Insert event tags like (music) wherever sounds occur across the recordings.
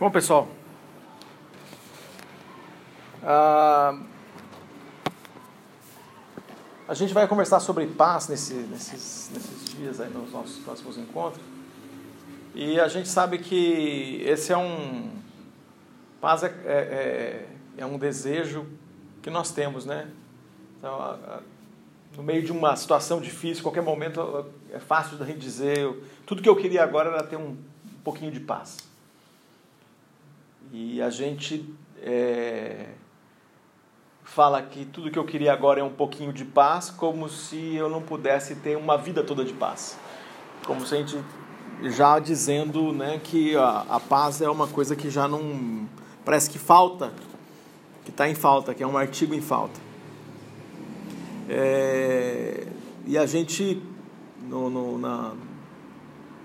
Bom, pessoal, ah, a gente vai conversar sobre paz nesse, nesses, nesses dias aí nos nossos próximos encontros. E a gente sabe que esse é um. Paz é, é, é, é um desejo que nós temos, né? Então, a, a, no meio de uma situação difícil, qualquer momento é fácil da gente dizer: tudo que eu queria agora era ter um, um pouquinho de paz. E a gente é, fala que tudo que eu queria agora é um pouquinho de paz, como se eu não pudesse ter uma vida toda de paz. Como se a gente já dizendo né, que a, a paz é uma coisa que já não. parece que falta, que está em falta, que é um artigo em falta. É, e a gente, no, no, na,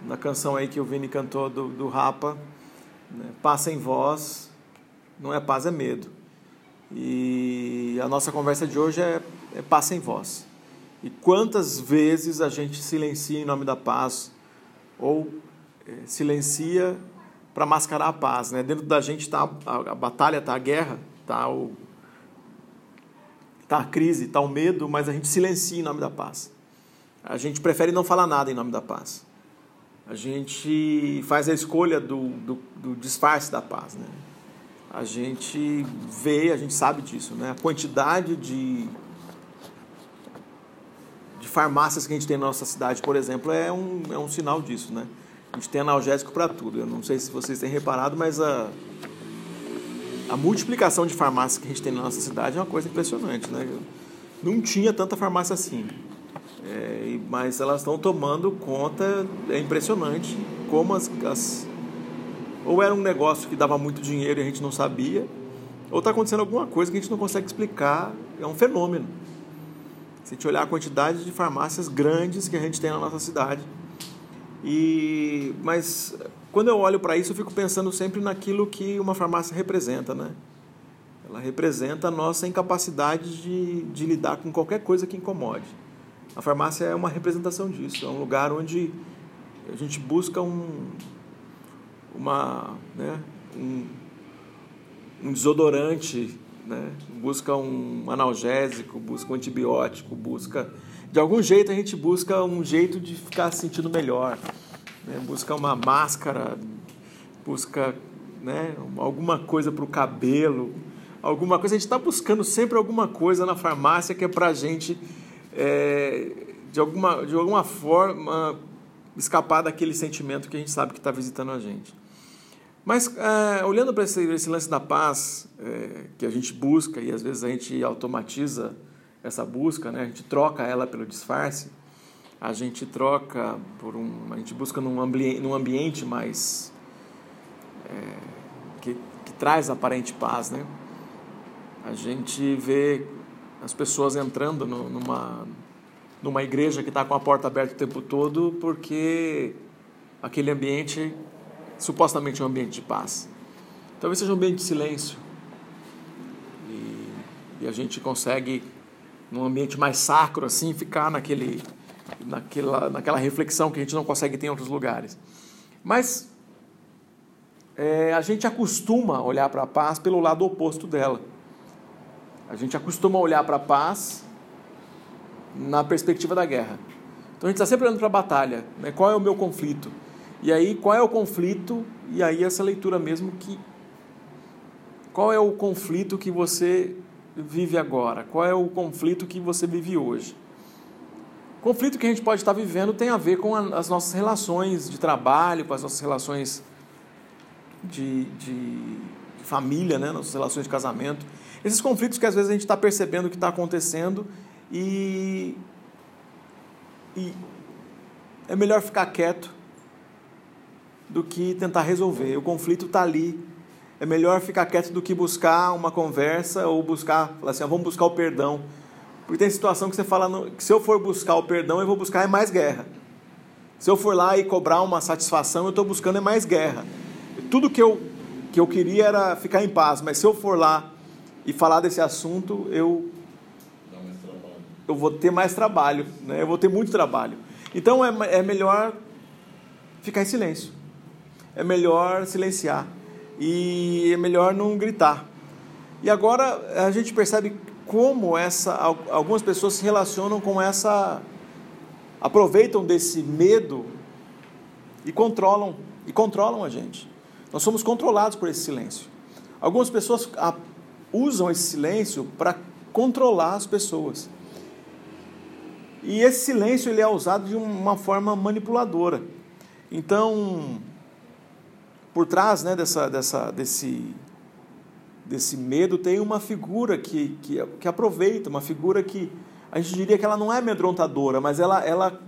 na canção aí que o Vini cantou do, do Rapa, né? Em voz, não é paz, é medo. E a nossa conversa de hoje é, é em voz. E quantas vezes a gente silencia em nome da paz ou é, silencia para mascarar a paz, né? Dentro da gente está a, a, batalha, está a guerra, está tá a crise, está o medo, mas a gente silencia em nome da paz. A gente prefere não falar nada em nome da paz a gente faz a escolha do, do, do, disfarce da paz. Né? A gente vê, a gente sabe disso, né? a quantidade de, de farmácias que a gente tem na nossa cidade, por exemplo, é um, é um sinal disso. Né? A gente tem analgésico para tudo. Eu não sei se vocês têm reparado, mas a, a multiplicação de farmácias que a gente tem na nossa cidade é uma coisa impressionante. Né? Não tinha tanta farmácia assim. É, mas elas estão tomando conta, é impressionante como as, as, Ou era um negócio que dava muito dinheiro e a gente não sabia, ou está acontecendo alguma coisa que a gente não consegue explicar, é um fenômeno. Se a gente olhar a quantidade de farmácias grandes que a gente tem na nossa cidade. E, mas quando eu olho para isso, eu fico pensando sempre naquilo que uma farmácia representa, né? Ela representa a nossa incapacidade de, de lidar com qualquer coisa que incomode. A farmácia é uma representação disso, é um lugar onde a gente busca um, uma, né, um, um desodorante, né, busca um analgésico, busca um antibiótico, busca. De algum jeito a gente busca um jeito de ficar se sentindo melhor, né, busca uma máscara, busca né, alguma coisa para o cabelo, alguma coisa. A gente está buscando sempre alguma coisa na farmácia que é para a gente é, de, alguma, de alguma forma, escapar daquele sentimento que a gente sabe que está visitando a gente. Mas, é, olhando para esse, esse, lance da paz é, que a gente busca e às vezes a gente automatiza essa busca, né? a gente troca ela pelo disfarce, a gente troca por um. a gente busca num, ambi num ambiente mais. É, que, que traz aparente paz, né? A gente vê as pessoas entrando no, numa, numa igreja que está com a porta aberta o tempo todo porque aquele ambiente supostamente é um ambiente de paz. Talvez seja um ambiente de silêncio. E, e a gente consegue, num ambiente mais sacro assim, ficar naquele, naquela, naquela reflexão que a gente não consegue ter em outros lugares. Mas é, a gente acostuma olhar para a paz pelo lado oposto dela. A gente acostuma olhar para a paz na perspectiva da guerra. Então a gente está sempre olhando para a batalha. Né? Qual é o meu conflito? E aí, qual é o conflito? E aí, essa leitura mesmo que. Qual é o conflito que você vive agora? Qual é o conflito que você vive hoje? Conflito que a gente pode estar vivendo tem a ver com as nossas relações de trabalho, com as nossas relações de, de família, né? nossas relações de casamento. Esses conflitos que às vezes a gente está percebendo que está acontecendo e, e é melhor ficar quieto do que tentar resolver. O conflito está ali. É melhor ficar quieto do que buscar uma conversa ou buscar, falar assim, ah, vamos buscar o perdão. Porque tem situação que você fala que se eu for buscar o perdão, eu vou buscar é mais guerra. Se eu for lá e cobrar uma satisfação, eu estou buscando é mais guerra. Tudo que eu, que eu queria era ficar em paz, mas se eu for lá e falar desse assunto, eu eu vou ter mais trabalho, né? eu vou ter muito trabalho. Então é, é melhor ficar em silêncio, é melhor silenciar, e é melhor não gritar. E agora a gente percebe como essa algumas pessoas se relacionam com essa aproveitam desse medo e controlam e controlam a gente. Nós somos controlados por esse silêncio. Algumas pessoas usam esse silêncio para controlar as pessoas. E esse silêncio ele é usado de uma forma manipuladora. Então, por trás né, dessa, dessa, desse, desse medo tem uma figura que, que, que aproveita, uma figura que a gente diria que ela não é amedrontadora, mas ela, ela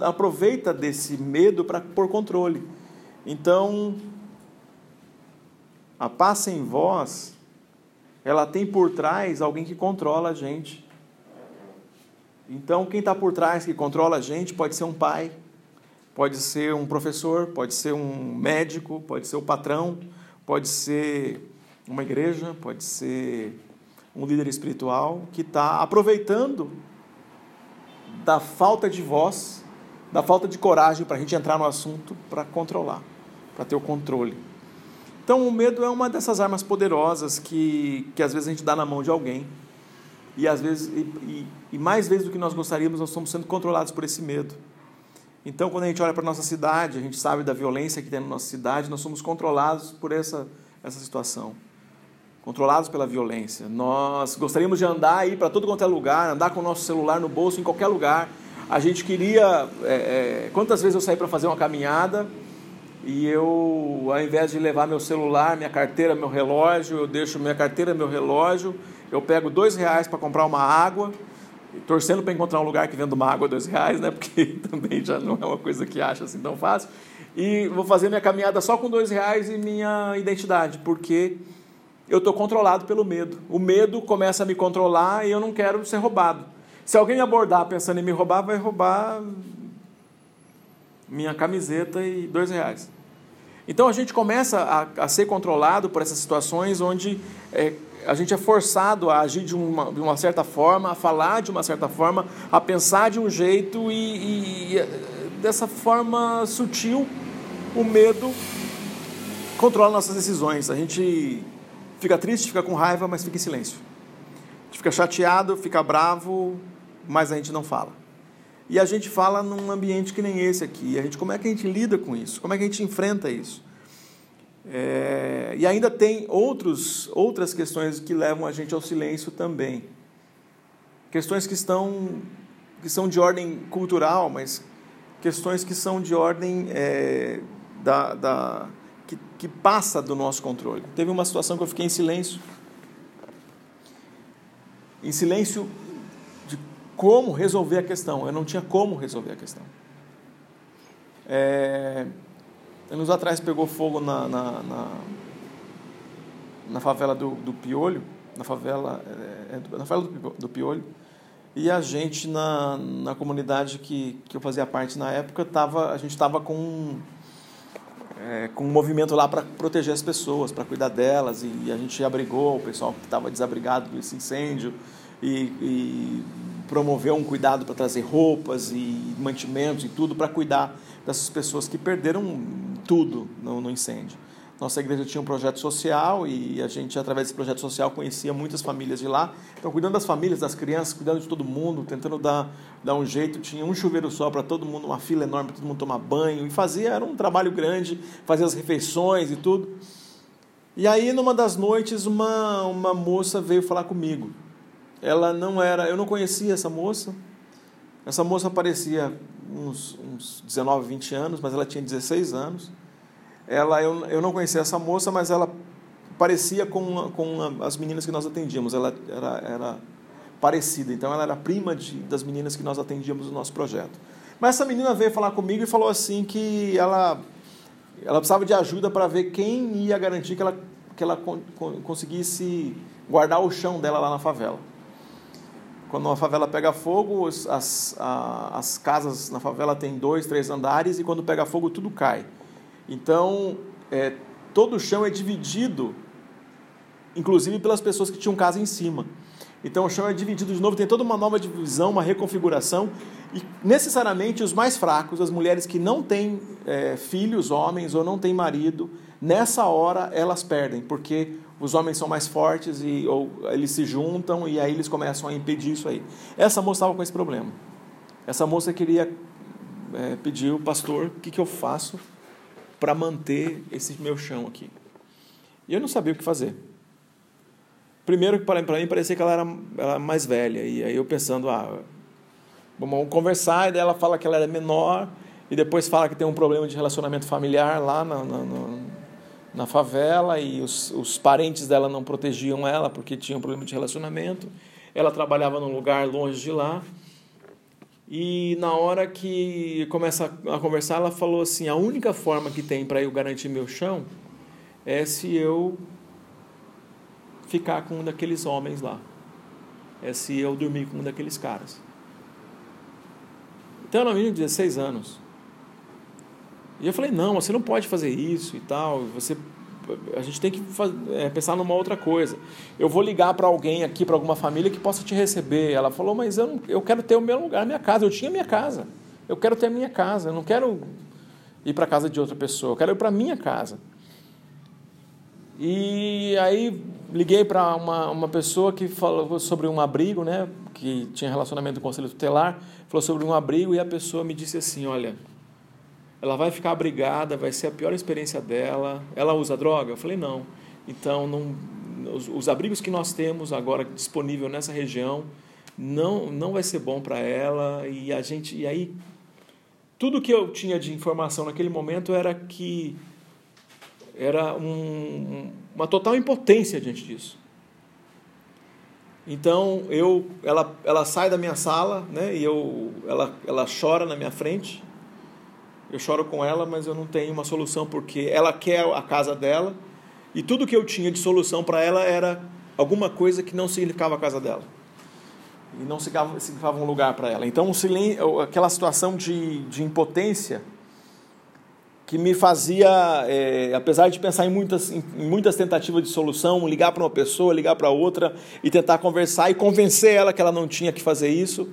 aproveita desse medo para pôr controle. Então, a paz sem voz, ela tem por trás alguém que controla a gente. Então, quem está por trás, que controla a gente, pode ser um pai, pode ser um professor, pode ser um médico, pode ser o patrão, pode ser uma igreja, pode ser um líder espiritual que está aproveitando da falta de voz, da falta de coragem para a gente entrar no assunto para controlar, para ter o controle. Então, o medo é uma dessas armas poderosas que, que às vezes a gente dá na mão de alguém. E às vezes e, e, e, mais vezes do que nós gostaríamos nós estamos sendo controlados por esse medo. Então quando a gente olha para a nossa cidade a gente sabe da violência que tem na nossa cidade nós somos controlados por essa essa situação. Controlados pela violência. Nós gostaríamos de andar aí para todo quanto é lugar andar com o nosso celular no bolso em qualquer lugar. A gente queria é, é, quantas vezes eu saí para fazer uma caminhada e eu, ao invés de levar meu celular, minha carteira, meu relógio, eu deixo minha carteira, meu relógio eu pego dois reais para comprar uma água, torcendo para encontrar um lugar que venda uma água dois reais, né? (laughs) Porque também já não é uma coisa que acha assim tão fácil. E vou fazer minha caminhada só com dois reais e minha identidade, porque eu estou controlado pelo medo. O medo começa a me controlar e eu não quero ser roubado. Se alguém me abordar pensando em me roubar, vai roubar minha camiseta e dois reais. Então a gente começa a, a ser controlado por essas situações onde é, a gente é forçado a agir de uma, de uma certa forma, a falar de uma certa forma, a pensar de um jeito e, e dessa forma sutil o medo controla nossas decisões. A gente fica triste, fica com raiva, mas fica em silêncio. A gente fica chateado, fica bravo, mas a gente não fala. E a gente fala num ambiente que nem esse aqui. A gente, como é que a gente lida com isso? Como é que a gente enfrenta isso? É, e ainda tem outros, outras questões que levam a gente ao silêncio também. Questões que, estão, que são de ordem cultural, mas questões que são de ordem é, da, da, que, que passa do nosso controle. Teve uma situação que eu fiquei em silêncio. Em silêncio como resolver a questão. Eu não tinha como resolver a questão. É, Anos atrás pegou fogo na, na, na, na favela do, do, Piolho, na favela, é, é na favela do, do, Piolho, e a gente na, na comunidade que, que eu fazia parte na época, tava, a gente estava com, é, com um movimento lá para proteger as pessoas, para cuidar delas, e, e, a gente abrigou o pessoal que estava desabrigado desse incêndio e, e promoveu um cuidado para trazer roupas e mantimentos e tudo para cuidar dessas pessoas que perderam tudo no, no incêndio. Nossa igreja tinha um projeto social e a gente, através desse projeto social, conhecia muitas famílias de lá. Então, cuidando das famílias, das crianças, cuidando de todo mundo, tentando dar, dar um jeito. Tinha um chuveiro só para todo mundo, uma fila enorme para todo mundo tomar banho. E fazia, era um trabalho grande, fazia as refeições e tudo. E aí, numa das noites, uma, uma moça veio falar comigo. Ela não era, eu não conhecia essa moça. Essa moça parecia uns, uns 19, 20 anos, mas ela tinha 16 anos. Ela, eu, eu não conhecia essa moça, mas ela parecia com, com as meninas que nós atendíamos. Ela era, era parecida, então ela era prima de, das meninas que nós atendíamos no nosso projeto. Mas essa menina veio falar comigo e falou assim que ela, ela precisava de ajuda para ver quem ia garantir que ela, que ela conseguisse guardar o chão dela lá na favela. Quando uma favela pega fogo, as, as casas na favela têm dois, três andares e quando pega fogo tudo cai. Então, é, todo o chão é dividido, inclusive pelas pessoas que tinham casa em cima. Então o chão é dividido de novo, tem toda uma nova divisão, uma reconfiguração. E necessariamente os mais fracos, as mulheres que não têm é, filhos, homens, ou não têm marido, nessa hora elas perdem, porque os homens são mais fortes e ou eles se juntam e aí eles começam a impedir isso aí. Essa moça estava com esse problema. Essa moça queria é, pedir o pastor, o que, que eu faço para manter esse meu chão aqui? E eu não sabia o que fazer. Primeiro, para mim, parecia que ela era, era mais velha. E aí eu pensando, ah, vamos conversar. E daí ela fala que ela era menor. E depois fala que tem um problema de relacionamento familiar lá na, na, na favela. E os, os parentes dela não protegiam ela porque tinha um problema de relacionamento. Ela trabalhava num lugar longe de lá. E na hora que começa a conversar, ela falou assim: a única forma que tem para eu garantir meu chão é se eu ficar com um daqueles homens lá. É se eu dormir com um daqueles caras. Então era um menino de 16 anos. E eu falei, não, você não pode fazer isso e tal. Você, a gente tem que é, pensar numa outra coisa. Eu vou ligar para alguém aqui, para alguma família que possa te receber. Ela falou, mas eu, não, eu quero ter o meu lugar, minha casa. Eu tinha minha casa. Eu quero ter a minha casa. Eu não quero ir para a casa de outra pessoa. Eu quero ir para a minha casa. E aí liguei para uma, uma pessoa que falou sobre um abrigo, né, que tinha relacionamento com o conselho tutelar, falou sobre um abrigo e a pessoa me disse assim, olha, ela vai ficar abrigada, vai ser a pior experiência dela. Ela usa droga? Eu falei, não. Então, não, os, os abrigos que nós temos agora disponível nessa região não, não vai ser bom para ela. E a gente, e aí, tudo que eu tinha de informação naquele momento era que era um, uma total impotência diante disso. Então eu, ela, ela sai da minha sala, né? E eu, ela, ela chora na minha frente. Eu choro com ela, mas eu não tenho uma solução porque ela quer a casa dela e tudo que eu tinha de solução para ela era alguma coisa que não significava a casa dela e não significava um lugar para ela. Então, aquela situação de, de impotência que me fazia, é, apesar de pensar em muitas, em muitas tentativas de solução, ligar para uma pessoa, ligar para outra e tentar conversar e convencer ela que ela não tinha que fazer isso,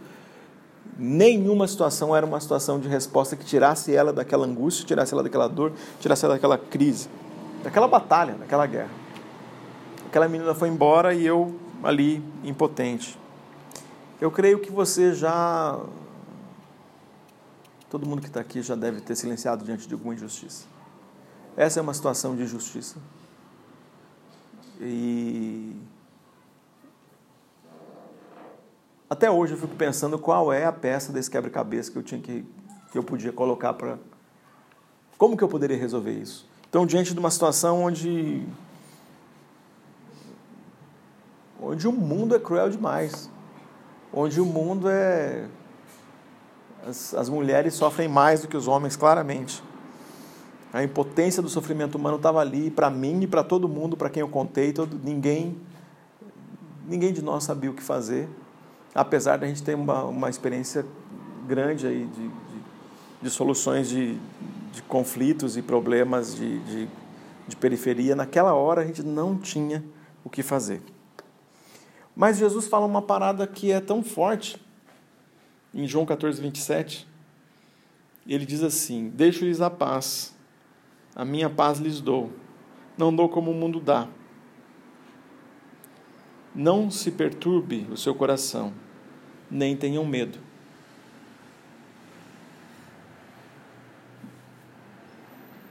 nenhuma situação era uma situação de resposta que tirasse ela daquela angústia, tirasse ela daquela dor, tirasse ela daquela crise, daquela batalha, daquela guerra. Aquela menina foi embora e eu ali impotente. Eu creio que você já Todo mundo que está aqui já deve ter silenciado diante de alguma injustiça. Essa é uma situação de injustiça. E até hoje eu fico pensando qual é a peça desse quebra-cabeça que eu tinha que que eu podia colocar para como que eu poderia resolver isso. Então, diante de uma situação onde onde o mundo é cruel demais, onde o mundo é as, as mulheres sofrem mais do que os homens, claramente. A impotência do sofrimento humano estava ali para mim e para todo mundo, para quem eu contei, todo, ninguém, ninguém de nós sabia o que fazer, apesar da gente ter uma, uma experiência grande aí de, de, de soluções de, de conflitos e problemas de, de, de periferia. Naquela hora a gente não tinha o que fazer. Mas Jesus fala uma parada que é tão forte em João 14, 27, ele diz assim: Deixo-lhes a paz, a minha paz lhes dou, não dou como o mundo dá. Não se perturbe o seu coração, nem tenham medo.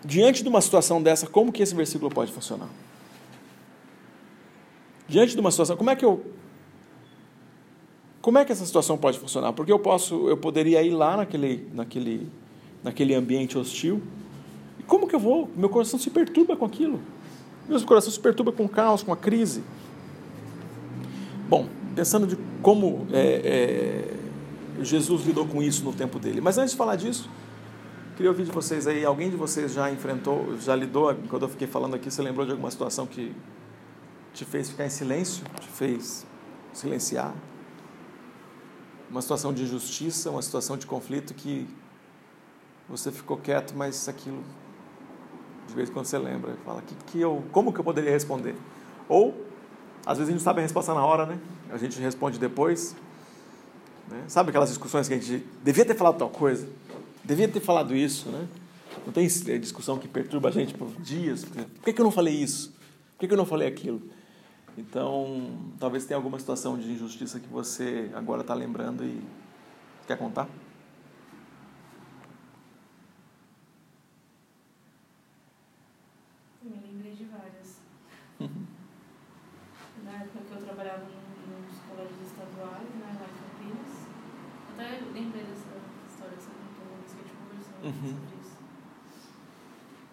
Diante de uma situação dessa, como que esse versículo pode funcionar? Diante de uma situação, como é que eu como é que essa situação pode funcionar? Porque eu posso, eu poderia ir lá naquele, naquele, naquele ambiente hostil. E como que eu vou? Meu coração se perturba com aquilo. Meu coração se perturba com o caos, com a crise. Bom, pensando de como é, é, Jesus lidou com isso no tempo dele. Mas antes de falar disso, queria ouvir de vocês aí. Alguém de vocês já enfrentou, já lidou? Quando eu fiquei falando aqui, você lembrou de alguma situação que te fez ficar em silêncio, te fez silenciar? uma situação de injustiça, uma situação de conflito que você ficou quieto, mas aquilo de vez em quando você lembra, fala que, que eu, como que eu poderia responder? Ou Às vezes a gente não sabe a resposta na hora, né? A gente responde depois. Né? Sabe aquelas discussões que a gente devia ter falado tal coisa? Devia ter falado isso, né? Não tem discussão que perturba a gente por dias. Por que, eu não falei isso? Por que eu não falei aquilo? Então, talvez tenha alguma situação de injustiça que você agora está lembrando e quer contar? Eu me lembrei de várias. Na época que eu trabalhava nos colégios estaduais, né, lá em Campinas, até lembrei dessa história que você contou uma vez que a gente conversou Uhum. sobre isso.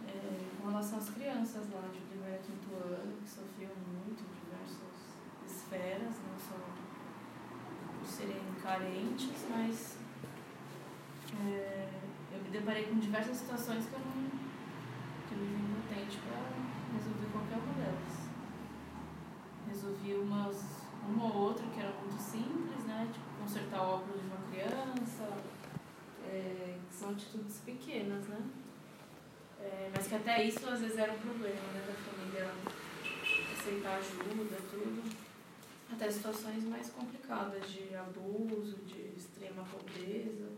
É, com relação às crianças lá de primeiro a quinto ano, que sofriam muito em diversas esferas, não só por serem carentes, mas é, eu me deparei com diversas situações que eu não que eu me impotente para resolver qualquer uma delas. Resolvi umas, uma ou outra que era muito simples, né? Tipo, consertar o óculos de uma criança, é, que são atitudes pequenas, né? É, mas que até isso às vezes era um problema, né? Da família aceitar ajuda, tudo. Até situações mais complicadas de abuso, de extrema pobreza,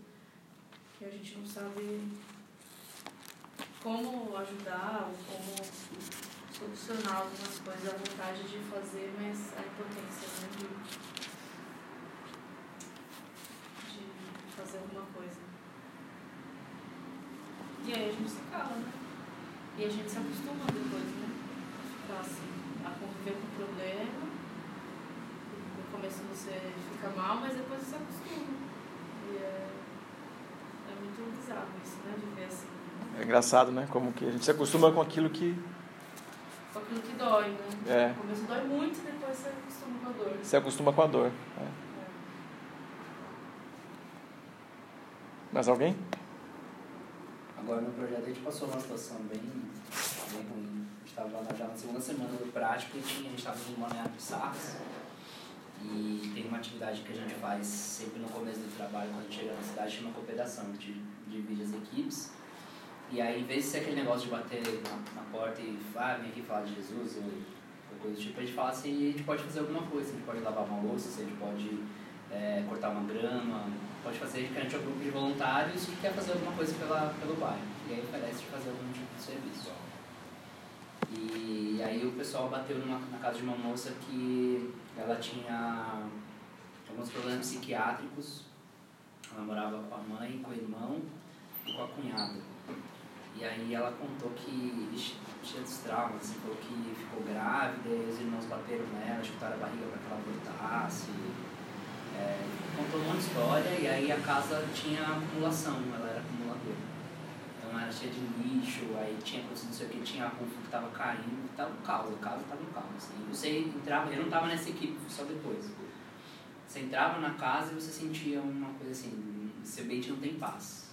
que a gente não sabe como ajudar ou como solucionar algumas coisas, a vontade de fazer, mas a impotência né, de, de fazer alguma coisa. E aí a gente se cala, né? E a gente se acostuma depois, né? Ficar assim, a conviver com o problema. No começo você fica mal, mas depois você se acostuma. E é muito bizarro isso, né? Viver assim. É engraçado, né? Como que a gente se acostuma com aquilo que Com aquilo que dói, né? É. No começo dói muito, depois você acostuma com a dor. se acostuma com a dor. né? Mais alguém? Agora no projeto a gente passou uma situação bem, bem ruim. A gente estava lá já na segunda semana do prático e tinha, a gente estava no Balneário de Sarras. E tem uma atividade que a gente faz sempre no começo do trabalho, quando a gente chega na cidade, chama cooperação. A gente divide as equipes. E aí, em vez de ser aquele negócio de bater na, na porta e ah, vem aqui falar de Jesus ou coisa do tipo, a gente fala assim, a gente pode fazer alguma coisa. A gente pode lavar uma louça, a gente pode é, cortar uma grama, pode fazer, a gente é um grupo de voluntários que quer fazer alguma coisa pela, pelo bairro. E aí oferece de fazer algum tipo de serviço. E aí o pessoal bateu numa, na casa de uma moça que ela tinha alguns problemas psiquiátricos. Ela morava com a mãe, com o irmão e com a cunhada. E aí ela contou que tinha dos traumas, assim, falou que ficou grávida, e os irmãos bateram nela, chutaram a barriga para que ela abortasse. É, contou um de história e aí a casa tinha acumulação, ela. Era cheia de lixo, aí tinha coisa não sei o que, tinha a que tava caindo, tava um caos, a casa tava um caos. Assim. E você entrava, eu não tava nessa equipe, só depois. Você entrava na casa e você sentia uma coisa assim, seu ambiente não tem paz.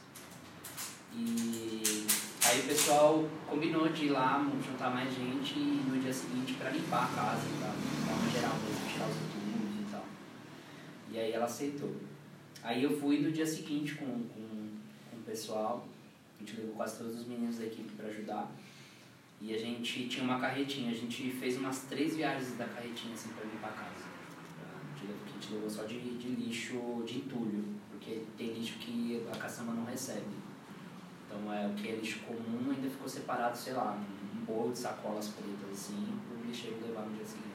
E aí o pessoal combinou de ir lá, juntar mais gente e no dia seguinte para limpar a casa, pra dar uma geral mesmo, tirar os entulhos e tal. E aí ela aceitou. Aí eu fui no dia seguinte com, com, com o pessoal, a gente levou quase todos os meninos da equipe para ajudar. E a gente tinha uma carretinha, a gente fez umas três viagens da carretinha assim para limpar a casa. A gente a gente levou só de, de lixo de entulho, porque tem lixo que a caçamba não recebe. Então é o que é lixo comum ainda ficou separado, sei lá, um bolo de sacolas pretas assim, pro lixeiro levar no dia seguinte.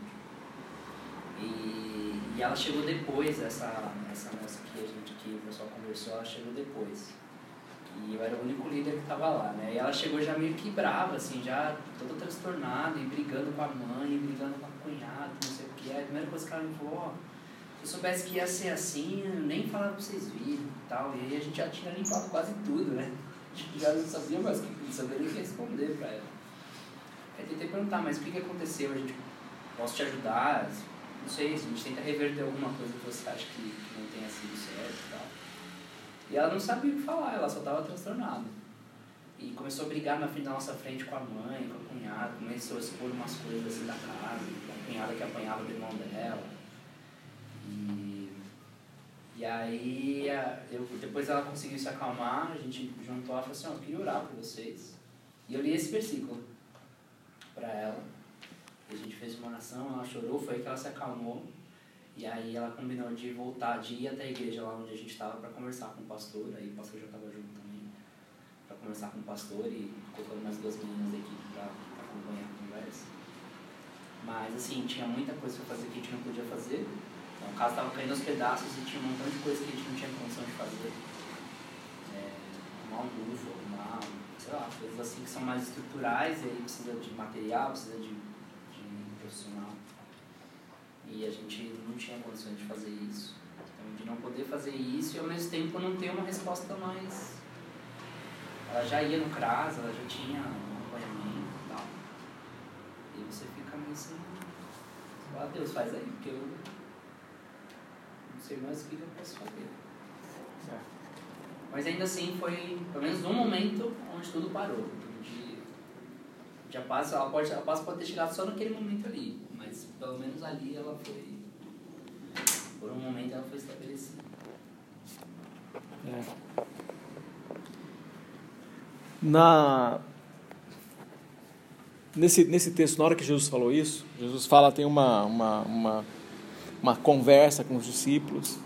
E, e ela chegou depois, essa, essa moça que a gente que o pessoal conversou, ela chegou depois. E eu era o único líder que estava lá, né? E ela chegou já meio que brava, assim, já toda transtornada, e brigando com a mãe, brigando com a cunhada, não sei o que. A primeira coisa que ela me falou, ó, se eu soubesse que ia ser assim, eu nem falava pra vocês virem e tal. E aí a gente já tinha limpado quase tudo, né? A (laughs) gente já não sabia mais o que não sabia nem o que responder pra ela. Aí tentei perguntar, mas o que, que aconteceu? A gente, posso te ajudar? Não sei, a gente tenta reverter alguma coisa que você acha que, que não tenha sido certo e tal. E ela não sabia o que falar, ela só estava transtornada. E começou a brigar na nossa frente com a mãe, com a cunhada, começou a expor umas coisas assim da casa, a cunhada que apanhava do irmão dela. E, e aí, eu, depois ela conseguiu se acalmar, a gente juntou, ela falou assim, ó, eu queria orar por vocês. E eu li esse versículo para ela. A gente fez uma oração, ela chorou, foi que ela se acalmou. E aí ela combinou de voltar, de ir até a igreja lá onde a gente estava para conversar com o pastor, aí o pastor já estava junto também, para conversar com o pastor e colocando mais duas meninas da equipe para acompanhar a conversa. Mas assim, tinha muita coisa para fazer que a gente não podia fazer. Então, a casa estava caindo aos pedaços e tinha um montão de coisa que a gente não tinha condição de fazer. É, arrumar um bufo, arrumar, sei lá, coisas assim que são mais estruturais e aí precisa de material, precisa de, de profissional. E a gente não tinha condições de fazer isso. Então, de não poder fazer isso e ao mesmo tempo não ter uma resposta mais. Ela já ia no CRAS, ela já tinha um acompanhamento e tal. E você fica meio assim. Ah, Deus, faz aí, porque eu não sei mais o que eu posso fazer. É. Mas ainda assim foi, pelo menos um momento onde tudo parou. De a, paz, a, paz, a paz pode ter chegado só naquele momento ali, mas pelo menos ali ela foi. Por um momento ela foi estabelecida. É. Na nesse, nesse texto, na hora que Jesus falou isso, Jesus fala, tem uma, uma, uma, uma conversa com os discípulos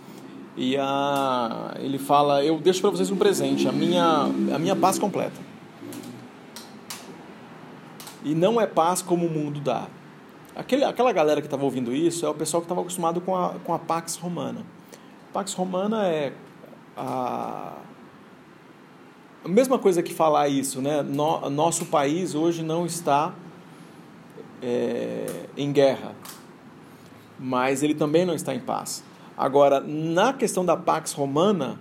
e a, ele fala, eu deixo para vocês um presente, a minha, a minha paz completa. E não é paz como o mundo dá. Aquele, aquela galera que estava ouvindo isso é o pessoal que estava acostumado com a, com a Pax Romana. Pax Romana é a, a mesma coisa que falar isso, né? No, nosso país hoje não está é, em guerra, mas ele também não está em paz. Agora, na questão da Pax Romana,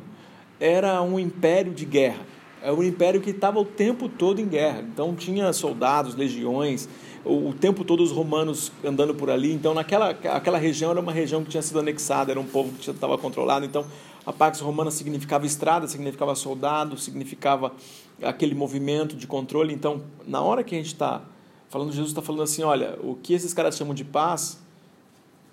era um império de guerra. É um império que estava o tempo todo em guerra. Então tinha soldados, legiões, o, o tempo todo os romanos andando por ali. Então naquela aquela região era uma região que tinha sido anexada, era um povo que estava controlado. Então a Pax Romana significava estrada, significava soldado, significava aquele movimento de controle. Então, na hora que a gente está falando, Jesus está falando assim: olha, o que esses caras chamam de paz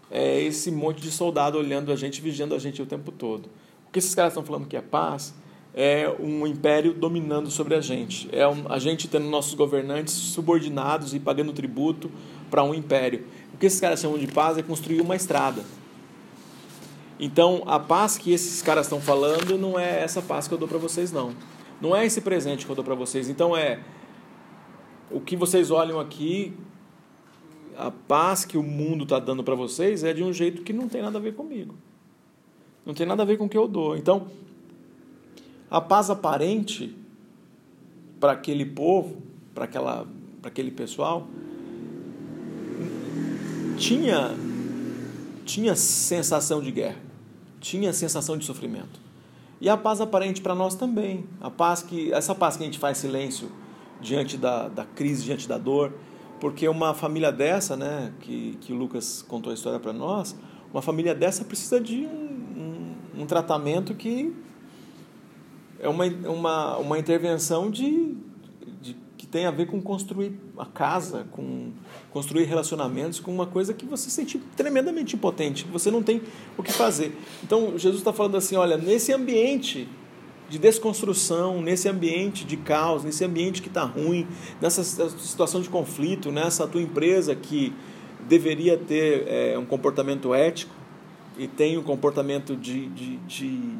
é esse monte de soldado olhando a gente, vigiando a gente o tempo todo. O que esses caras estão falando que é paz é um império dominando sobre a gente. É um, a gente tendo nossos governantes subordinados e pagando tributo para um império. O que esses caras chamam de paz é construir uma estrada. Então, a paz que esses caras estão falando não é essa paz que eu dou para vocês, não. Não é esse presente que eu dou para vocês. Então, é o que vocês olham aqui, a paz que o mundo está dando para vocês é de um jeito que não tem nada a ver comigo. Não tem nada a ver com o que eu dou. Então, a paz aparente para aquele povo, para aquela, para aquele pessoal, tinha tinha sensação de guerra, tinha sensação de sofrimento. E a paz aparente para nós também. A paz que essa paz que a gente faz silêncio diante da, da crise, diante da dor, porque uma família dessa, né, que, que o Lucas contou a história para nós, uma família dessa precisa de um, um, um, tratamento que é uma, uma, uma intervenção de, de, que tem a ver com construir a casa, com construir relacionamentos, com uma coisa que você se sente tremendamente impotente, que você não tem o que fazer. Então Jesus está falando assim, olha, nesse ambiente de desconstrução, nesse ambiente de caos, nesse ambiente que está ruim, nessa situação de conflito, nessa tua empresa que deveria ter é, um comportamento ético e tem um comportamento de, de, de,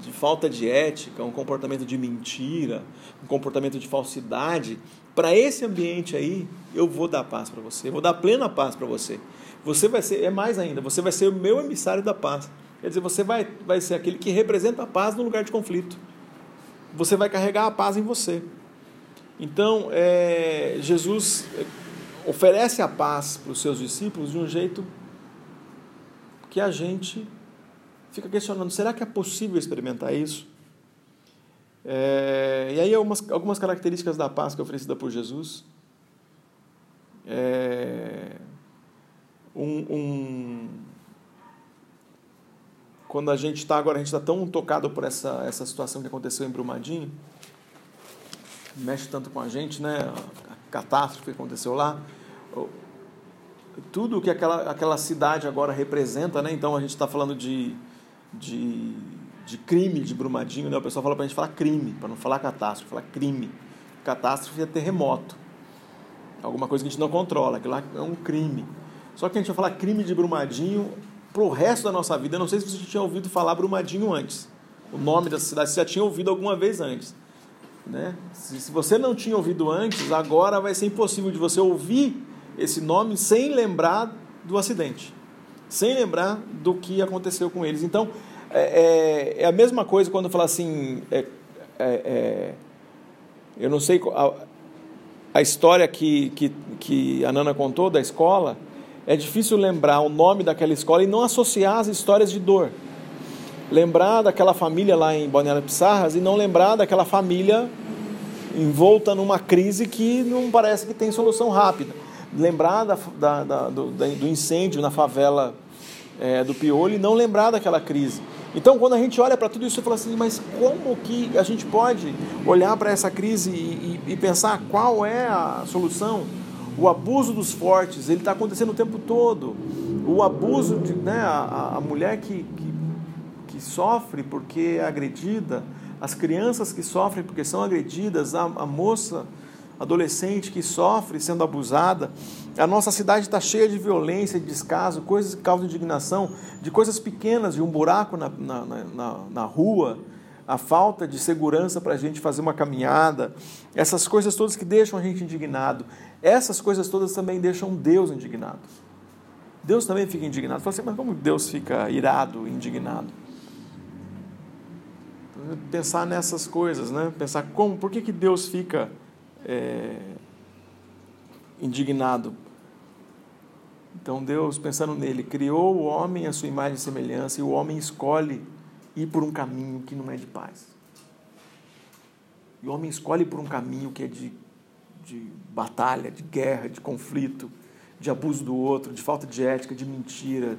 de falta de ética, um comportamento de mentira, um comportamento de falsidade, para esse ambiente aí, eu vou dar paz para você, eu vou dar plena paz para você. Você vai ser, é mais ainda, você vai ser o meu emissário da paz. Quer dizer, você vai, vai ser aquele que representa a paz no lugar de conflito. Você vai carregar a paz em você. Então, é, Jesus oferece a paz para os seus discípulos de um jeito que a gente fica questionando: será que é possível experimentar isso? É, e aí, algumas, algumas características da é oferecida por Jesus. É, um, um quando a gente está agora, a gente está tão tocado por essa, essa situação que aconteceu em Brumadinho, mexe tanto com a gente, né? A catástrofe que aconteceu lá, tudo que aquela, aquela cidade agora representa, né? Então a gente está falando de, de, de crime de Brumadinho, né? O pessoal fala para a gente falar crime, para não falar catástrofe, falar crime. Catástrofe é terremoto. alguma coisa que a gente não controla, aquilo lá é um crime. Só que a gente vai falar crime de Brumadinho pro resto da nossa vida. Eu não sei se você tinha ouvido falar Brumadinho antes. O nome dessa cidade, você já tinha ouvido alguma vez antes. Né? Se, se você não tinha ouvido antes, agora vai ser impossível de você ouvir esse nome sem lembrar do acidente, sem lembrar do que aconteceu com eles. Então, é, é, é a mesma coisa quando fala assim. É, é, é eu não sei. A, a história que, que, que a Nana contou da escola, é difícil lembrar o nome daquela escola e não associar as histórias de dor. Lembrar daquela família lá em Balneário Pissarras e não lembrar daquela família envolta numa crise que não parece que tem solução rápida. Lembrar da, da, da, do, do, incêndio na favela é, do Piolho e não lembrar daquela crise. Então, quando a gente olha para tudo isso, você fala assim, mas como que a gente pode olhar para essa crise e, e, e, pensar qual é a solução? O abuso dos fortes, ele está acontecendo o tempo todo. O abuso de né, a, a mulher que, que, que sofre porque é agredida, as crianças que sofrem porque são agredidas, a, a moça adolescente que sofre sendo abusada. A nossa cidade está cheia de violência, de descaso, coisas que causam indignação, de coisas pequenas, de um buraco na, na, na, na rua, a falta de segurança para a gente fazer uma caminhada, essas coisas todas que deixam a gente indignado, essas coisas todas também deixam Deus indignado. Deus também fica indignado. Fala assim, mas como Deus fica irado, indignado? Pensar nessas coisas, né? Pensar como, por que, que Deus fica é, indignado. Então Deus, pensando nele, criou o homem à sua imagem e semelhança, e o homem escolhe ir por um caminho que não é de paz. E o homem escolhe por um caminho que é de, de batalha, de guerra, de conflito, de abuso do outro, de falta de ética, de mentira,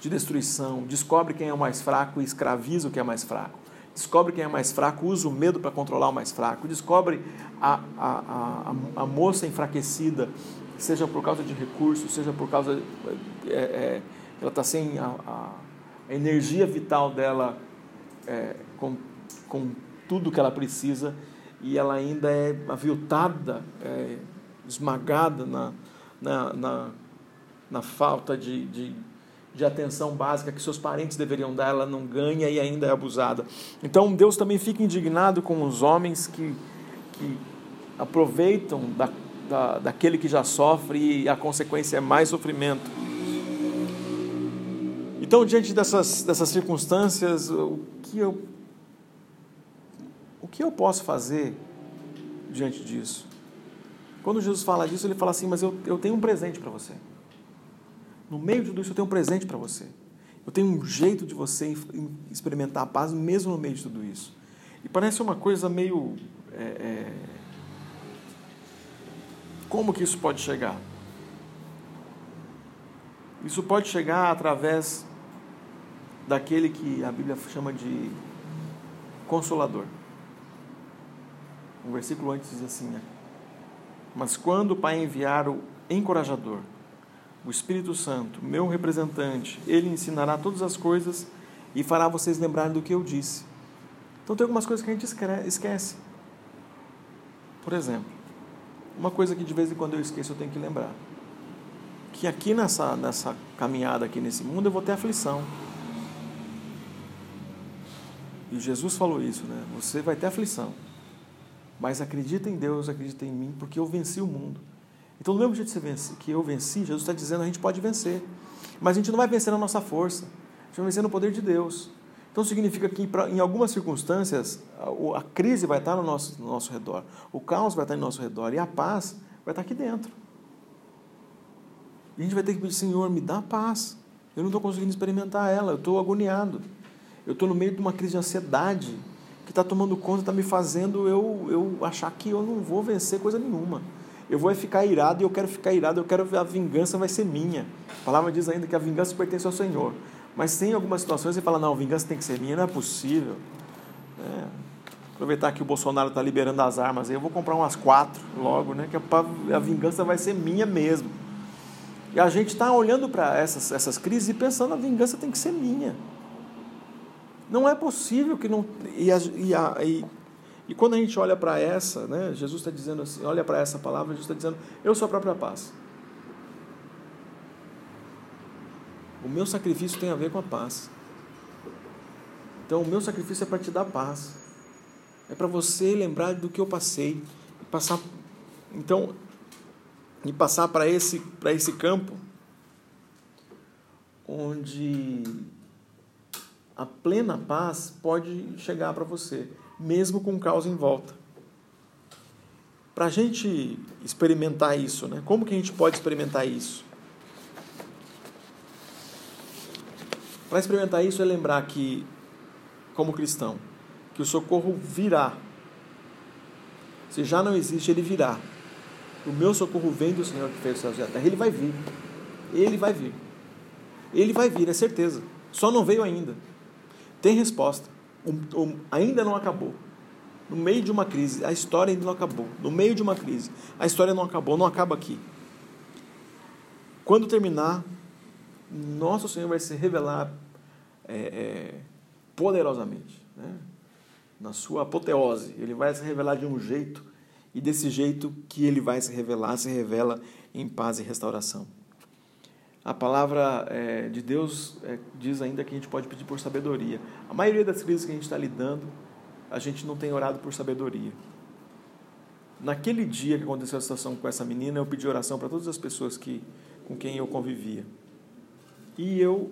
de destruição. Descobre quem é o mais fraco e escraviza o que é mais fraco descobre quem é mais fraco, usa o medo para controlar o mais fraco, descobre a, a, a, a, moça enfraquecida, seja por causa de recursos, seja por causa. É, é, ela está sem a, a, energia vital dela é, com, com tudo que ela precisa e ela ainda é aviltada, é, esmagada na, na, na, na falta de, de de atenção básica que seus parentes deveriam dar, ela não ganha e ainda é abusada. Então Deus também fica indignado com os homens que, que aproveitam da, da, daquele que já sofre e a consequência é mais sofrimento. Então, diante dessas, dessas circunstâncias, o que, eu, o que eu posso fazer diante disso? Quando Jesus fala disso, ele fala assim: Mas eu, eu tenho um presente para você. No meio de tudo isso, eu tenho um presente para você. Eu tenho um jeito de você experimentar a paz mesmo no meio de tudo isso. E parece uma coisa meio. É, é... Como que isso pode chegar? Isso pode chegar através daquele que a Bíblia chama de consolador. Um versículo antes diz assim: né? Mas quando o Pai enviar o encorajador, o Espírito Santo, meu representante, ele ensinará todas as coisas e fará vocês lembrarem do que eu disse. Então tem algumas coisas que a gente esquece. Por exemplo, uma coisa que de vez em quando eu esqueço, eu tenho que lembrar. Que aqui nessa, nessa caminhada aqui nesse mundo eu vou ter aflição. E Jesus falou isso, né? Você vai ter aflição. Mas acredita em Deus, acredita em mim, porque eu venci o mundo. Então, do mesmo jeito que eu venci, Jesus está dizendo a gente pode vencer. Mas a gente não vai vencer na nossa força. A gente vai vencer no poder de Deus. Então, significa que em algumas circunstâncias a crise vai estar no nosso, no nosso redor, o caos vai estar no nosso redor e a paz vai estar aqui dentro. E a gente vai ter que pedir, Senhor, me dá paz. Eu não estou conseguindo experimentar ela, eu estou agoniado. Eu estou no meio de uma crise de ansiedade que está tomando conta, está me fazendo eu, eu achar que eu não vou vencer coisa nenhuma eu vou ficar irado e eu quero ficar irado, eu quero a vingança vai ser minha. A palavra diz ainda que a vingança pertence ao Senhor. Mas tem algumas situações que você fala, não, vingança tem que ser minha, não é possível. É. Aproveitar que o Bolsonaro está liberando as armas, eu vou comprar umas quatro logo, né? Que a, a vingança vai ser minha mesmo. E a gente está olhando para essas, essas crises e pensando, a vingança tem que ser minha. Não é possível que não. E, a, e, a, e E quando a gente olha para essa, né, Jesus está dizendo assim, olha para essa palavra, Jesus está dizendo, eu sou a própria paz. O meu sacrifício tem a ver com a paz. Então, o meu sacrifício é para te dar paz. É para você lembrar do que eu passei e passar. Então, e passar para esse para esse campo onde a plena paz pode chegar para você, mesmo com caos em volta. Para a gente experimentar isso, né? como que a gente pode experimentar isso? Para experimentar isso é lembrar que, como cristão, que o socorro virá. Se já não existe, ele virá. O meu socorro vem do Senhor que fez o céu e a terra. Ele vai vir. Ele vai vir. Ele vai vir, é certeza. Só não veio ainda. Tem resposta. Ainda não acabou. No meio de uma crise, a história ainda não acabou. No meio de uma crise, a história não acabou, não acaba aqui. Quando terminar, nosso Senhor vai se revelar é, é, poderosamente, né? na sua apoteose. Ele vai se revelar de um jeito, e desse jeito que ele vai se revelar, se revela em paz e restauração. A palavra é, de Deus é, diz ainda que a gente pode pedir por sabedoria. A maioria das crises que a gente está lidando, a gente não tem orado por sabedoria. Naquele dia que aconteceu a situação com essa menina, eu pedi oração para todas as pessoas que, com quem eu convivia. E eu,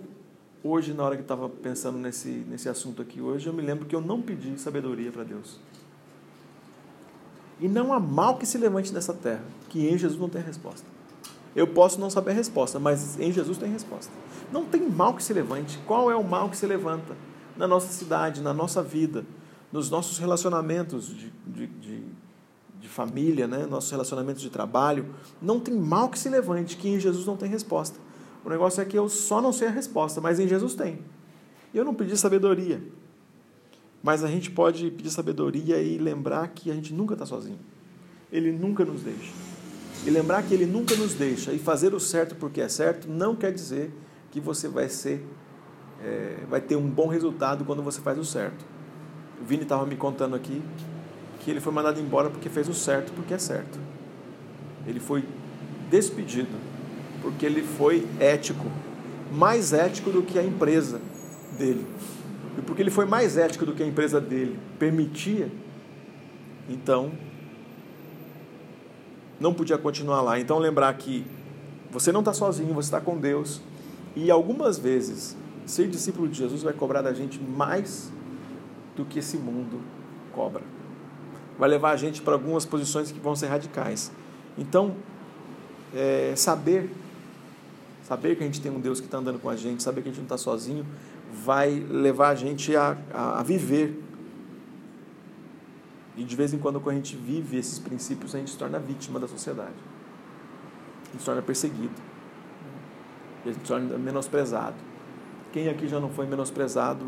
hoje, na hora que estava pensando nesse, nesse assunto aqui hoje, eu me lembro que eu não pedi sabedoria para Deus. E não há mal que se levante nessa terra, que em Jesus não tem resposta. Eu posso não saber a resposta, mas em Jesus tem resposta. Não tem mal que se levante. Qual é o mal que se levanta na nossa cidade, na nossa vida, nos nossos relacionamentos de, de, de, de família, né? nossos relacionamentos de trabalho? Não tem mal que se levante que em Jesus não tem resposta. O negócio é que eu só não sei a resposta, mas em Jesus tem. Eu não pedi sabedoria, mas a gente pode pedir sabedoria e lembrar que a gente nunca está sozinho. Ele nunca nos deixa. E lembrar que Ele nunca nos deixa. E fazer o certo porque é certo não quer dizer que você vai ser, é, vai ter um bom resultado quando você faz o certo. O Vini estava me contando aqui que ele foi mandado embora porque fez o certo porque é certo. Ele foi despedido porque ele foi ético, mais ético do que a empresa dele. E porque ele foi mais ético do que a empresa dele permitia, então não podia continuar lá. Então lembrar que você não está sozinho, você está com Deus. E algumas vezes, ser discípulo de Jesus vai cobrar da gente mais do que esse mundo cobra. Vai levar a gente para algumas posições que vão ser radicais. Então, é, saber, saber que a gente tem um Deus que está andando com a gente, saber que a gente não está sozinho, vai levar a gente a, a, a viver e de vez em quando, quando a gente vive esses princípios, a gente se torna vítima da sociedade. A gente se torna perseguido. A gente se torna menosprezado. Quem aqui já não foi menosprezado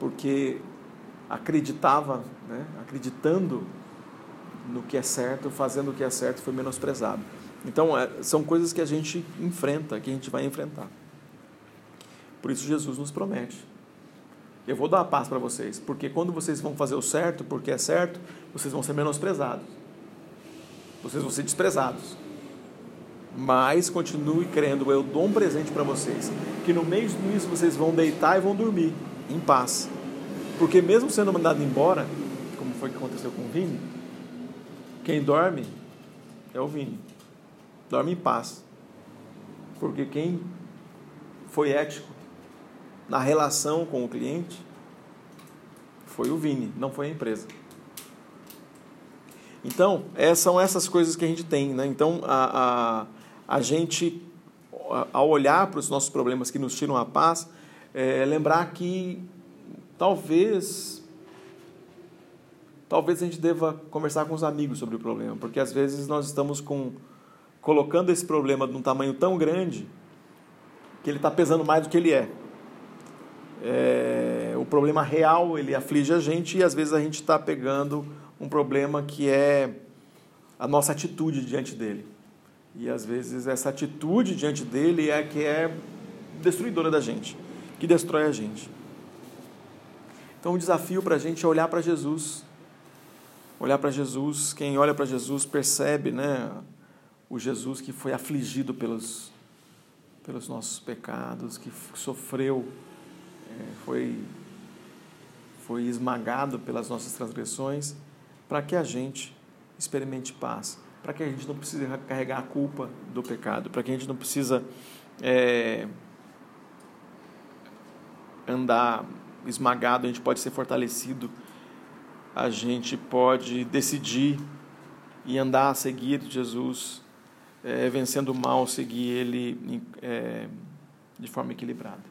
porque acreditava, né, acreditando no que é certo, fazendo o que é certo, foi menosprezado. Então, é, são coisas que a gente enfrenta, que a gente vai enfrentar. Por isso, Jesus nos promete eu vou dar a paz para vocês, porque quando vocês vão fazer o certo, porque é certo, vocês vão ser menosprezados. Vocês vão ser desprezados. Mas continue crendo, eu dou um presente para vocês, que no meio disso vocês vão deitar e vão dormir em paz. Porque mesmo sendo mandado embora, como foi que aconteceu com o Vini, quem dorme é o Vini. Dorme em paz. Porque quem foi ético na relação com o cliente foi o Vini, não foi a empresa. Então, é, são essas coisas que a gente tem. Né? Então, a, a, a gente, ao olhar para os nossos problemas que nos tiram a paz, é, lembrar que talvez talvez a gente deva conversar com os amigos sobre o problema, porque às vezes nós estamos com colocando esse problema num tamanho tão grande que ele está pesando mais do que ele é é, o problema real ele aflige a gente e às vezes a gente está pegando um problema que é a nossa atitude diante dele. E às vezes essa atitude diante dele é que é destruidora da gente, que destrói a gente. Então o desafio para a gente é olhar para Jesus Olhar para Jesus, quem olha para Jesus percebe, né, o Jesus que foi afligido pelos pelos nossos pecados, que sofreu, foi foi esmagado pelas nossas transgressões, para que a gente experimente paz, para que a gente não precise carregar a culpa do pecado, para que a gente não precisa é, andar esmagado, a gente pode ser fortalecido, a gente pode decidir e andar a seguir Jesus, é, vencendo o mal, seguir Ele é, de forma equilibrada.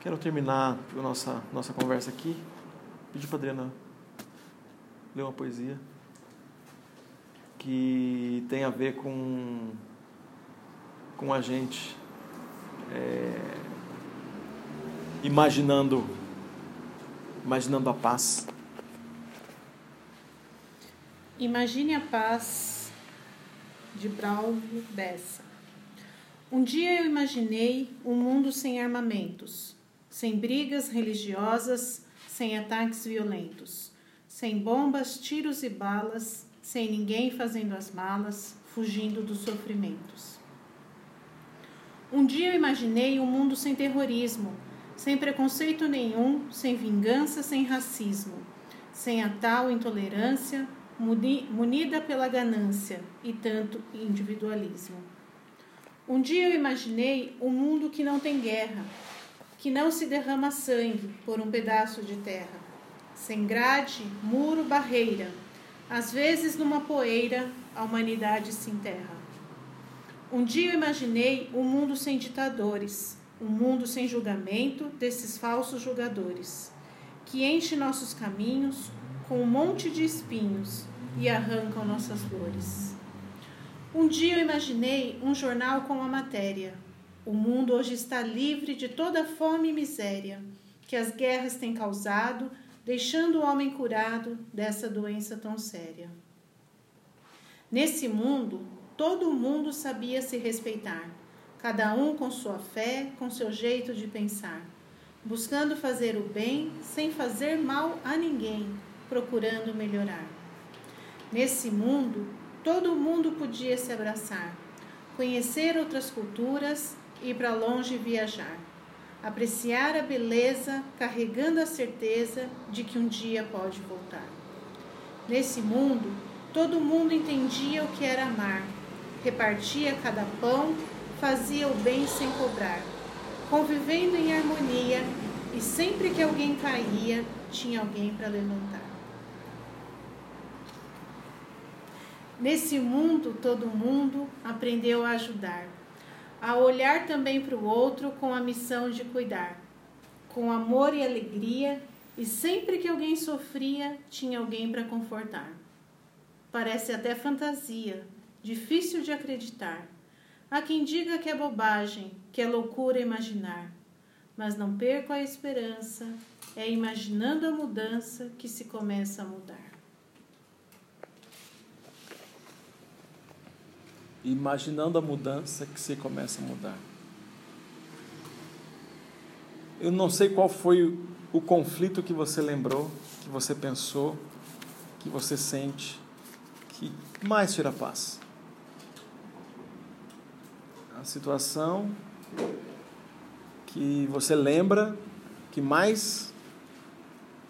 Quero terminar a nossa, nossa conversa aqui. Pedir para a Adriana ler uma poesia que tem a ver com, com a gente é, imaginando, imaginando a paz. Imagine a paz de Braulio Bessa. Um dia eu imaginei um mundo sem armamentos sem brigas religiosas, sem ataques violentos, sem bombas, tiros e balas, sem ninguém fazendo as malas, fugindo dos sofrimentos. Um dia eu imaginei um mundo sem terrorismo, sem preconceito nenhum, sem vingança, sem racismo, sem a tal intolerância, munida pela ganância e tanto individualismo. Um dia eu imaginei um mundo que não tem guerra, que não se derrama sangue por um pedaço de terra, sem grade, muro, barreira. Às vezes, numa poeira, a humanidade se enterra. Um dia eu imaginei um mundo sem ditadores, um mundo sem julgamento desses falsos julgadores, que enche nossos caminhos com um monte de espinhos e arrancam nossas flores. Um dia eu imaginei um jornal com a matéria o mundo hoje está livre de toda fome e miséria que as guerras têm causado, deixando o homem curado dessa doença tão séria. Nesse mundo, todo mundo sabia se respeitar, cada um com sua fé, com seu jeito de pensar, buscando fazer o bem sem fazer mal a ninguém, procurando melhorar. Nesse mundo, todo mundo podia se abraçar, conhecer outras culturas ir para longe viajar, apreciar a beleza, carregando a certeza de que um dia pode voltar. Nesse mundo, todo mundo entendia o que era amar, repartia cada pão, fazia o bem sem cobrar, convivendo em harmonia e sempre que alguém caía, tinha alguém para levantar. Nesse mundo, todo mundo aprendeu a ajudar a olhar também para o outro com a missão de cuidar, com amor e alegria, e sempre que alguém sofria, tinha alguém para confortar. Parece até fantasia, difícil de acreditar. Há quem diga que é bobagem, que é loucura imaginar. Mas não perco a esperança, é imaginando a mudança que se começa a mudar. Imaginando a mudança que se começa a mudar. Eu não sei qual foi o conflito que você lembrou, que você pensou, que você sente, que mais tira paz. A situação que você lembra que mais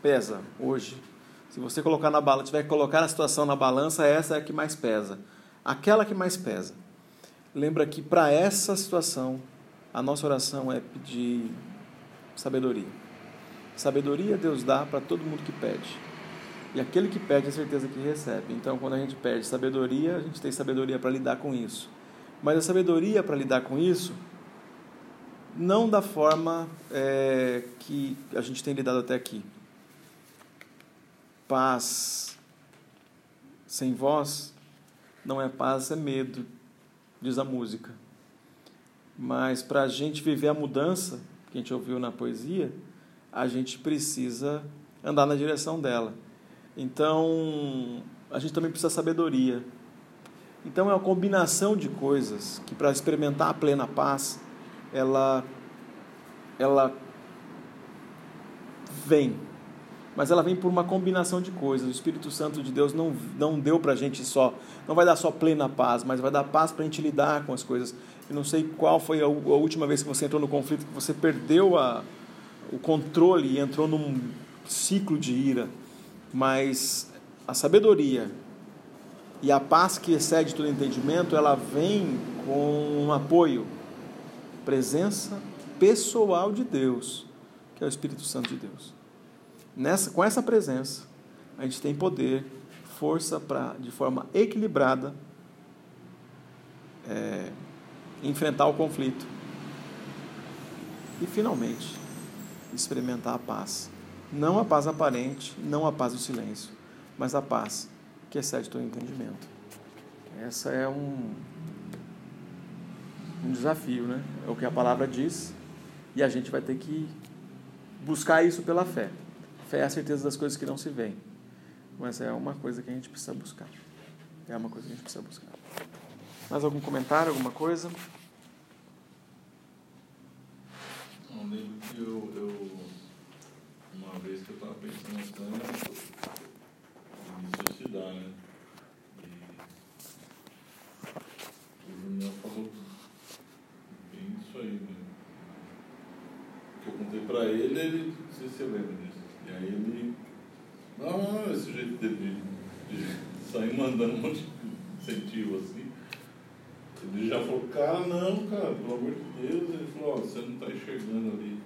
pesa hoje. Se você colocar na balança, tiver que colocar a situação na balança, essa é a que mais pesa aquela que mais pesa. Lembra que para essa situação, a nossa oração é pedir sabedoria. Sabedoria Deus dá para todo mundo que pede. E aquele que pede é certeza que recebe. Então, quando a gente pede sabedoria, a gente tem sabedoria para lidar com isso. Mas a sabedoria para lidar com isso, não da forma é, que a gente tem lidado até aqui. Paz sem voz não é paz, é medo, diz a música. Mas para a gente viver a mudança que a gente ouviu na poesia, a gente precisa andar na direção dela. Então, a gente também precisa de sabedoria. Então, é uma combinação de coisas que, para experimentar a plena paz, ela, ela vem. Mas ela vem por uma combinação de coisas. O Espírito Santo de Deus não, não deu para a gente só, não vai dar só plena paz, mas vai dar paz para a gente lidar com as coisas. Eu não sei qual foi a, a, última vez que você entrou no conflito, que você perdeu a, o controle e entrou num ciclo de ira, mas a sabedoria e a paz que excede todo entendimento, ela vem com um apoio, presença pessoal de Deus, que é o Espírito Santo de Deus. Nessa, com essa presença, a gente tem poder, força para, de forma equilibrada, é, enfrentar o conflito. E, finalmente, experimentar a paz. Não a paz aparente, não a paz do silêncio, mas a paz que excede todo entendimento. Essa é um, um desafio, né? É o que a palavra diz e a gente vai ter que buscar isso pela fé. Fé é a certeza das coisas que não se veem. Mas é uma coisa que a gente precisa buscar. É uma coisa que a gente precisa buscar. Mais algum comentário, alguma coisa? Não, lembro que eu, eu uma vez que eu estava pensando em me suicidar, né? E o Junior falou bem isso aí, né? Que eu contei para ele, ele, não sei se você lembra disso. E aí ele. Não, esse jeito dele de, de sair mandando um monte de incentivo assim. Ele já falou, cara, não, cara, pelo amor de Deus. Ele falou, ó, você não está enxergando ali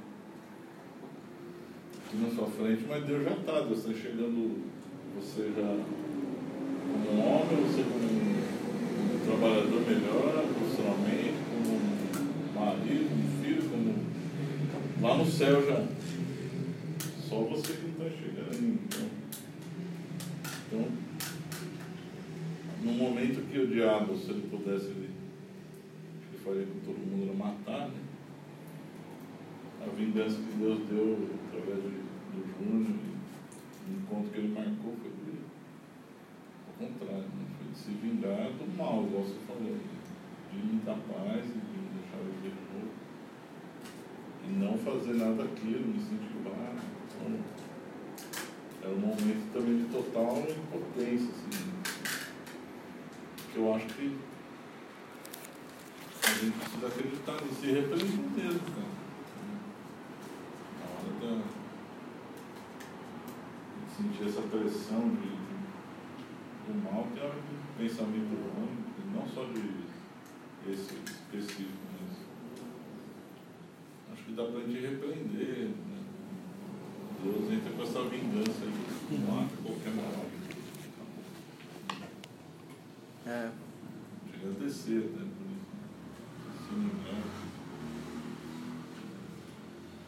na sua frente, mas Deus já está, Deus está enxergando você já como um homem, você como um, um trabalhador melhor, profissionalmente, como um marido, um filho, como lá no céu já. Só você que não está chegando. Então, então, no momento que o diabo, se ele pudesse, ele, ele faria com todo mundo era matar, né? A vingança que Deus deu através de, do Júnior, o encontro que ele marcou foi de, ao contrário, né? foi de se vingar do mal, igual você falou, de me dar paz e de deixar viver de novo. E não fazer nada daquilo, me incentivar. Era um momento também de total impotência, assim. Que eu acho que a gente precisa acreditar nisso e repreender mesmo, cara. Na hora da, de sentir essa pressão de, do mal, que é um pensamento ruim, não só de esse específico, mas acho que dá para a gente repreender. Né? Deus entra com essa vingança aí, mata qualquer moral. É. Chega a descer até por isso. Se não engano.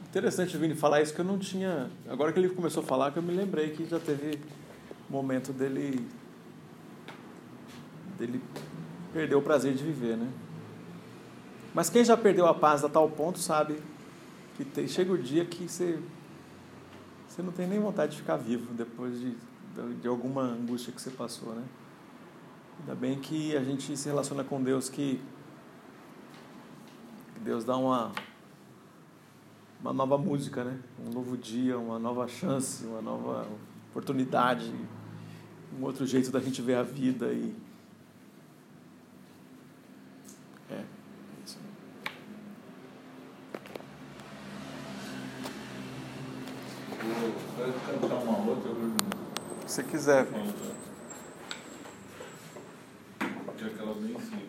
Interessante o Vini falar isso que eu não tinha. Agora que ele começou a falar, que eu me lembrei que já teve momento dele. dele perder o prazer de viver, né? Mas quem já perdeu a paz a tal ponto sabe que tem, chega o dia que você, você não tem nem vontade de ficar vivo depois de, de alguma angústia que você passou, né? Ainda bem que a gente se relaciona com Deus que, Deus dá uma uma nova música, né? Um novo dia, uma nova chance, uma nova oportunidade, um outro jeito da gente ver a vida e é eu cantar uma outra. Se quiser. Uma outra. Aquela bem simples.